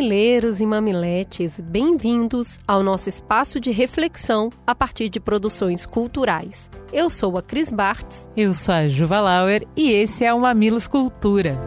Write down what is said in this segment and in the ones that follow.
Mamileiros e mamiletes, bem-vindos ao nosso espaço de reflexão a partir de produções culturais. Eu sou a Cris Bartz. Eu sou a Juva Lauer e esse é o Mamilos Cultura.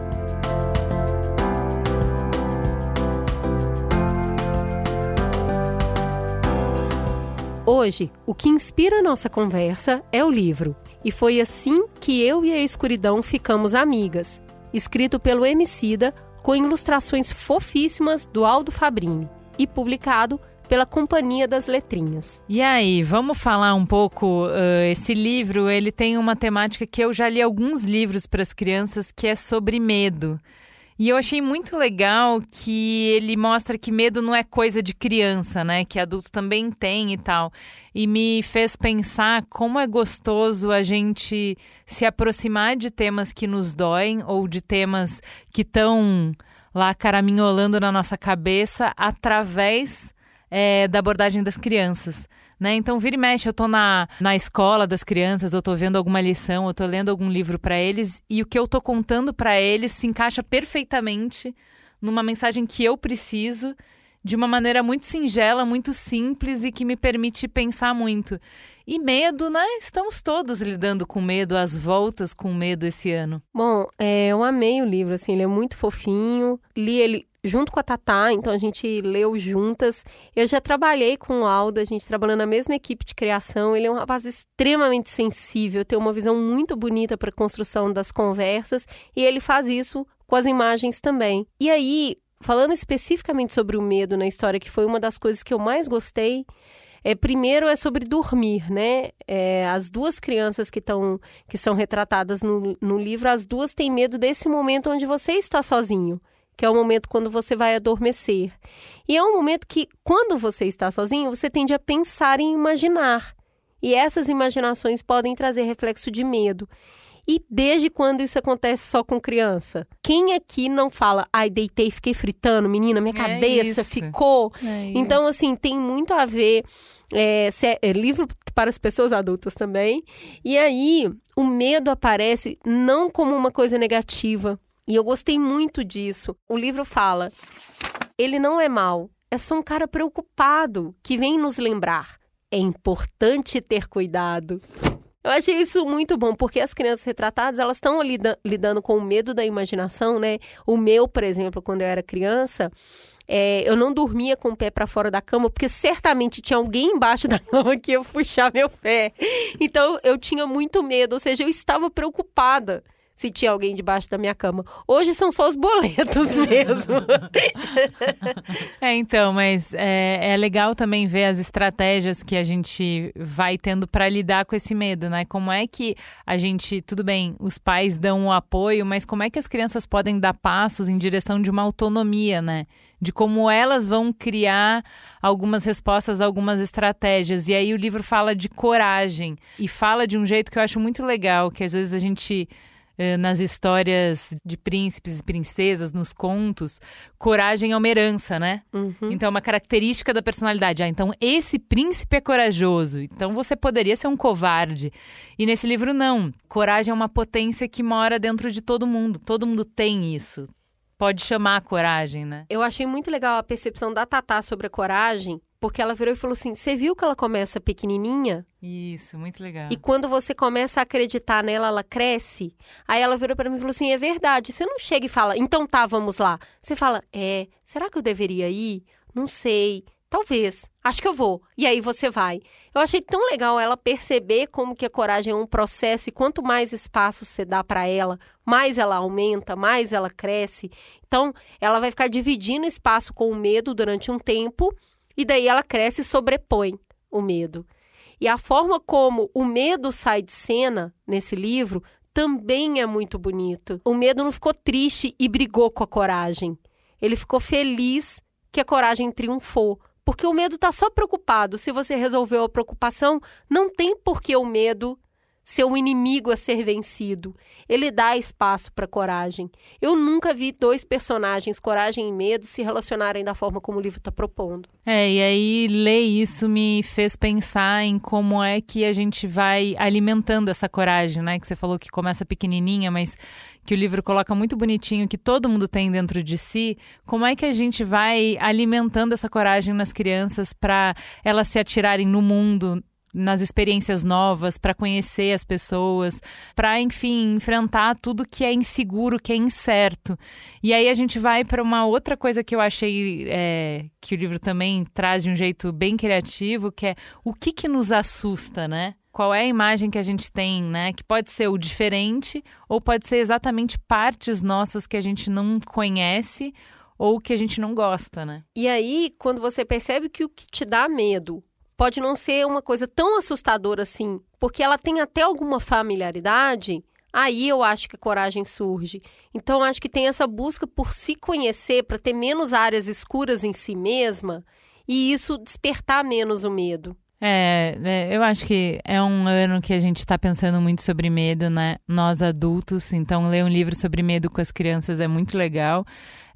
Hoje, o que inspira a nossa conversa é o livro. E foi assim que eu e a escuridão ficamos amigas. Escrito pelo Emicida, com ilustrações fofíssimas do Aldo Fabrini e publicado pela Companhia das Letrinhas. E aí, vamos falar um pouco. Uh, esse livro ele tem uma temática que eu já li alguns livros para as crianças que é sobre medo. E eu achei muito legal que ele mostra que medo não é coisa de criança, né? Que adulto também tem e tal. E me fez pensar como é gostoso a gente se aproximar de temas que nos doem ou de temas que estão lá caraminholando na nossa cabeça através é, da abordagem das crianças. Né? Então, vira e mexe, eu tô na, na escola das crianças, eu tô vendo alguma lição, eu tô lendo algum livro para eles, e o que eu tô contando para eles se encaixa perfeitamente numa mensagem que eu preciso, de uma maneira muito singela, muito simples e que me permite pensar muito. E medo, né? Estamos todos lidando com medo, às voltas com medo esse ano. Bom, é, eu amei o livro, assim, ele é muito fofinho. Li ele junto com a Tatá, então a gente leu juntas. Eu já trabalhei com o Aldo, a gente trabalhando na mesma equipe de criação. Ele é um rapaz extremamente sensível, tem uma visão muito bonita para a construção das conversas e ele faz isso com as imagens também. E aí, falando especificamente sobre o medo na história, que foi uma das coisas que eu mais gostei, é, primeiro é sobre dormir, né? É, as duas crianças que, estão que são retratadas no, no livro, as duas têm medo desse momento onde você está sozinho que é o momento quando você vai adormecer. E é um momento que, quando você está sozinho, você tende a pensar em imaginar. E essas imaginações podem trazer reflexo de medo. E desde quando isso acontece só com criança? Quem aqui não fala, ai, deitei, fiquei fritando, menina, minha é cabeça isso. ficou? É então, assim, tem muito a ver. É, é, é livro para as pessoas adultas também. E aí, o medo aparece não como uma coisa negativa, e eu gostei muito disso. O livro fala: ele não é mal, é só um cara preocupado que vem nos lembrar. É importante ter cuidado. Eu achei isso muito bom, porque as crianças retratadas, elas estão lidando com o medo da imaginação, né? O meu, por exemplo, quando eu era criança, é, eu não dormia com o pé para fora da cama, porque certamente tinha alguém embaixo da cama que ia puxar meu pé. Então eu tinha muito medo, ou seja, eu estava preocupada se tinha alguém debaixo da minha cama. Hoje são só os boletos mesmo. é, então, mas é, é, legal também ver as estratégias que a gente vai tendo para lidar com esse medo, né? Como é que a gente, tudo bem, os pais dão o apoio, mas como é que as crianças podem dar passos em direção de uma autonomia, né? De como elas vão criar algumas respostas, algumas estratégias. E aí o livro fala de coragem e fala de um jeito que eu acho muito legal, que às vezes a gente nas histórias de príncipes e princesas, nos contos, coragem é uma herança, né? Uhum. Então, é uma característica da personalidade. Ah, então esse príncipe é corajoso. Então você poderia ser um covarde. E nesse livro, não. Coragem é uma potência que mora dentro de todo mundo. Todo mundo tem isso. Pode chamar a coragem, né? Eu achei muito legal a percepção da Tatá sobre a coragem, porque ela virou e falou assim: Você viu que ela começa pequenininha? Isso, muito legal. E quando você começa a acreditar nela, ela cresce. Aí ela virou para mim e falou assim: É verdade. Você não chega e fala, então tá, vamos lá. Você fala, é, será que eu deveria ir? Não sei. Talvez. Acho que eu vou. E aí você vai. Eu achei tão legal ela perceber como que a coragem é um processo e quanto mais espaço você dá para ela, mais ela aumenta, mais ela cresce. Então, ela vai ficar dividindo espaço com o medo durante um tempo e daí ela cresce e sobrepõe o medo. E a forma como o medo sai de cena nesse livro também é muito bonito. O medo não ficou triste e brigou com a coragem. Ele ficou feliz que a coragem triunfou, Porque o medo está só preocupado. Se você resolveu a preocupação, não tem por que o medo ser um inimigo a ser vencido. Ele dá espaço para coragem. Eu nunca vi dois personagens, coragem e medo, se relacionarem da forma como o livro está propondo. É, e aí ler isso me fez pensar em como é que a gente vai alimentando essa coragem, né? Que você falou que começa pequenininha, mas que o livro coloca muito bonitinho, que todo mundo tem dentro de si. Como é que a gente vai alimentando essa coragem nas crianças para elas se atirarem no mundo, nas experiências novas, para conhecer as pessoas, para, enfim, enfrentar tudo que é inseguro, que é incerto. E aí a gente vai para uma outra coisa que eu achei é, que o livro também traz de um jeito bem criativo, que é o que, que nos assusta, né? Qual é a imagem que a gente tem, né? Que pode ser o diferente ou pode ser exatamente partes nossas que a gente não conhece ou que a gente não gosta, né? E aí, quando você percebe que o que te dá medo pode não ser uma coisa tão assustadora assim, porque ela tem até alguma familiaridade, aí eu acho que a coragem surge. Então, acho que tem essa busca por se conhecer, para ter menos áreas escuras em si mesma, e isso despertar menos o medo. É, é, eu acho que é um ano que a gente está pensando muito sobre medo, né? Nós adultos, então ler um livro sobre medo com as crianças é muito legal.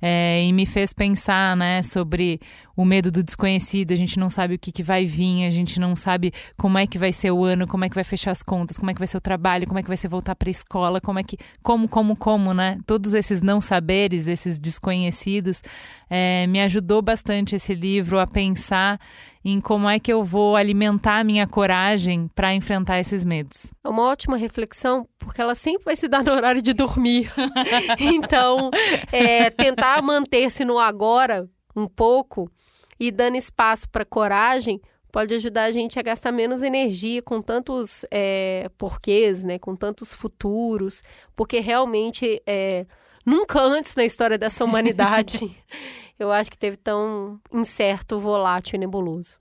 É, e me fez pensar, né, sobre o medo do desconhecido, a gente não sabe o que, que vai vir, a gente não sabe como é que vai ser o ano, como é que vai fechar as contas, como é que vai ser o trabalho, como é que vai ser voltar para a escola, como é que, como, como, como, né? Todos esses não saberes, esses desconhecidos, é, me ajudou bastante esse livro a pensar em como é que eu vou alimentar a minha coragem para enfrentar esses medos. É uma ótima reflexão, porque ela sempre vai se dar no horário de dormir. então, é, tentar manter-se no agora um pouco e dando espaço para coragem pode ajudar a gente a gastar menos energia com tantos é, porquês, né, com tantos futuros, porque realmente é, nunca antes na história dessa humanidade eu acho que teve tão incerto, volátil e nebuloso.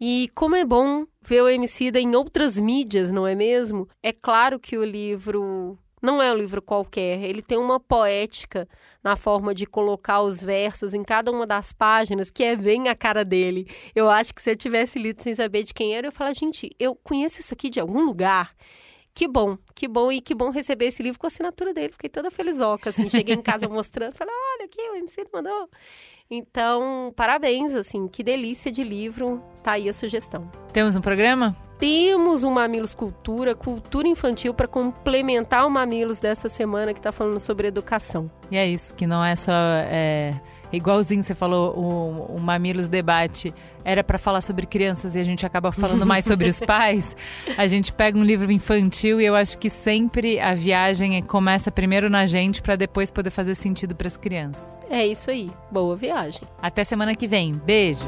E como é bom ver o Emicida em outras mídias, não é mesmo? É claro que o livro não é um livro qualquer, ele tem uma poética na forma de colocar os versos em cada uma das páginas que é bem a cara dele. Eu acho que se eu tivesse lido sem saber de quem era, eu ia falar, gente, eu conheço isso aqui de algum lugar. Que bom, que bom e que bom receber esse livro com a assinatura dele. Fiquei toda felizoca, assim. Cheguei em casa mostrando, falei, olha aqui, o MC mandou. Então, parabéns, assim, que delícia de livro. Tá aí a sugestão. Temos um programa? Temos um Mamilos Cultura, cultura infantil, para complementar o Mamilos dessa semana que está falando sobre educação. E é isso, que não é só. É igualzinho você falou, o, o Mamilos Debate era para falar sobre crianças e a gente acaba falando mais sobre os pais, a gente pega um livro infantil e eu acho que sempre a viagem começa primeiro na gente para depois poder fazer sentido para as crianças. É isso aí. Boa viagem. Até semana que vem. Beijo.